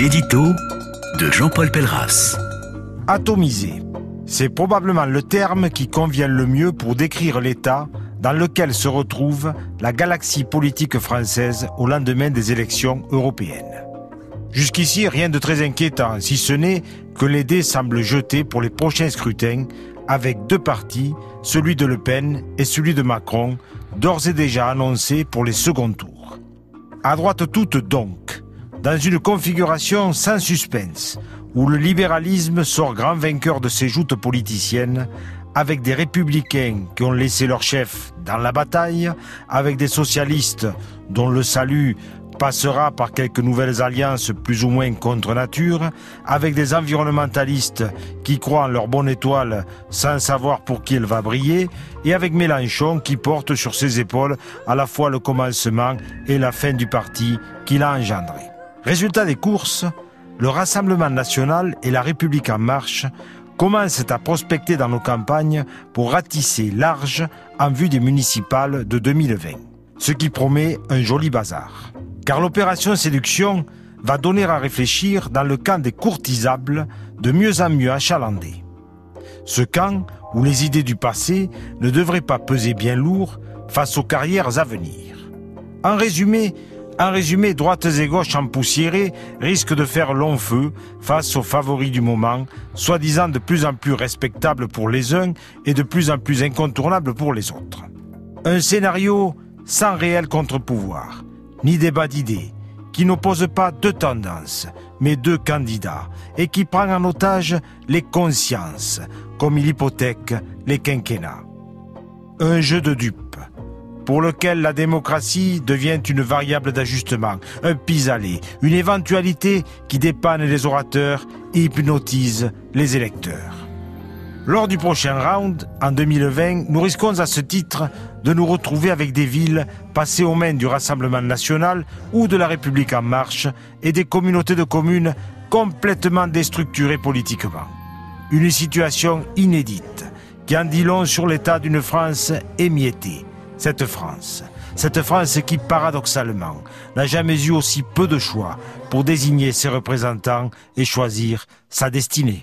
L'édito de Jean-Paul Pelleras. Atomisé. C'est probablement le terme qui convient le mieux pour décrire l'état dans lequel se retrouve la galaxie politique française au lendemain des élections européennes. Jusqu'ici, rien de très inquiétant, si ce n'est que les dés semblent jetés pour les prochains scrutins avec deux partis, celui de Le Pen et celui de Macron, d'ores et déjà annoncés pour les seconds tours. À droite toute donc, dans une configuration sans suspense, où le libéralisme sort grand vainqueur de ses joutes politiciennes, avec des républicains qui ont laissé leur chef dans la bataille, avec des socialistes dont le salut passera par quelques nouvelles alliances plus ou moins contre nature, avec des environnementalistes qui croient en leur bonne étoile sans savoir pour qui elle va briller, et avec Mélenchon qui porte sur ses épaules à la fois le commencement et la fin du parti qu'il a engendré. Résultat des courses, le Rassemblement national et la République en marche commencent à prospecter dans nos campagnes pour ratisser large en vue des municipales de 2020, ce qui promet un joli bazar car l'opération séduction va donner à réfléchir dans le camp des courtisables de mieux en mieux achalandés. Ce camp où les idées du passé ne devraient pas peser bien lourd face aux carrières à venir. En résumé, en résumé, droites et gauches empoussiérées risquent de faire long feu face aux favoris du moment, soi-disant de plus en plus respectables pour les uns et de plus en plus incontournables pour les autres. Un scénario sans réel contre-pouvoir, ni débat d'idées, qui n'oppose pas deux tendances, mais deux candidats, et qui prend en otage les consciences, comme il hypothèque les quinquennats. Un jeu de dupes, pour lequel la démocratie devient une variable d'ajustement, un pis-aller, une éventualité qui dépanne les orateurs et hypnotise les électeurs. Lors du prochain round, en 2020, nous risquons à ce titre de nous retrouver avec des villes passées aux mains du Rassemblement national ou de la République en marche et des communautés de communes complètement déstructurées politiquement. Une situation inédite qui en dit long sur l'état d'une France émiettée. Cette France, cette France qui, paradoxalement, n'a jamais eu aussi peu de choix pour désigner ses représentants et choisir sa destinée.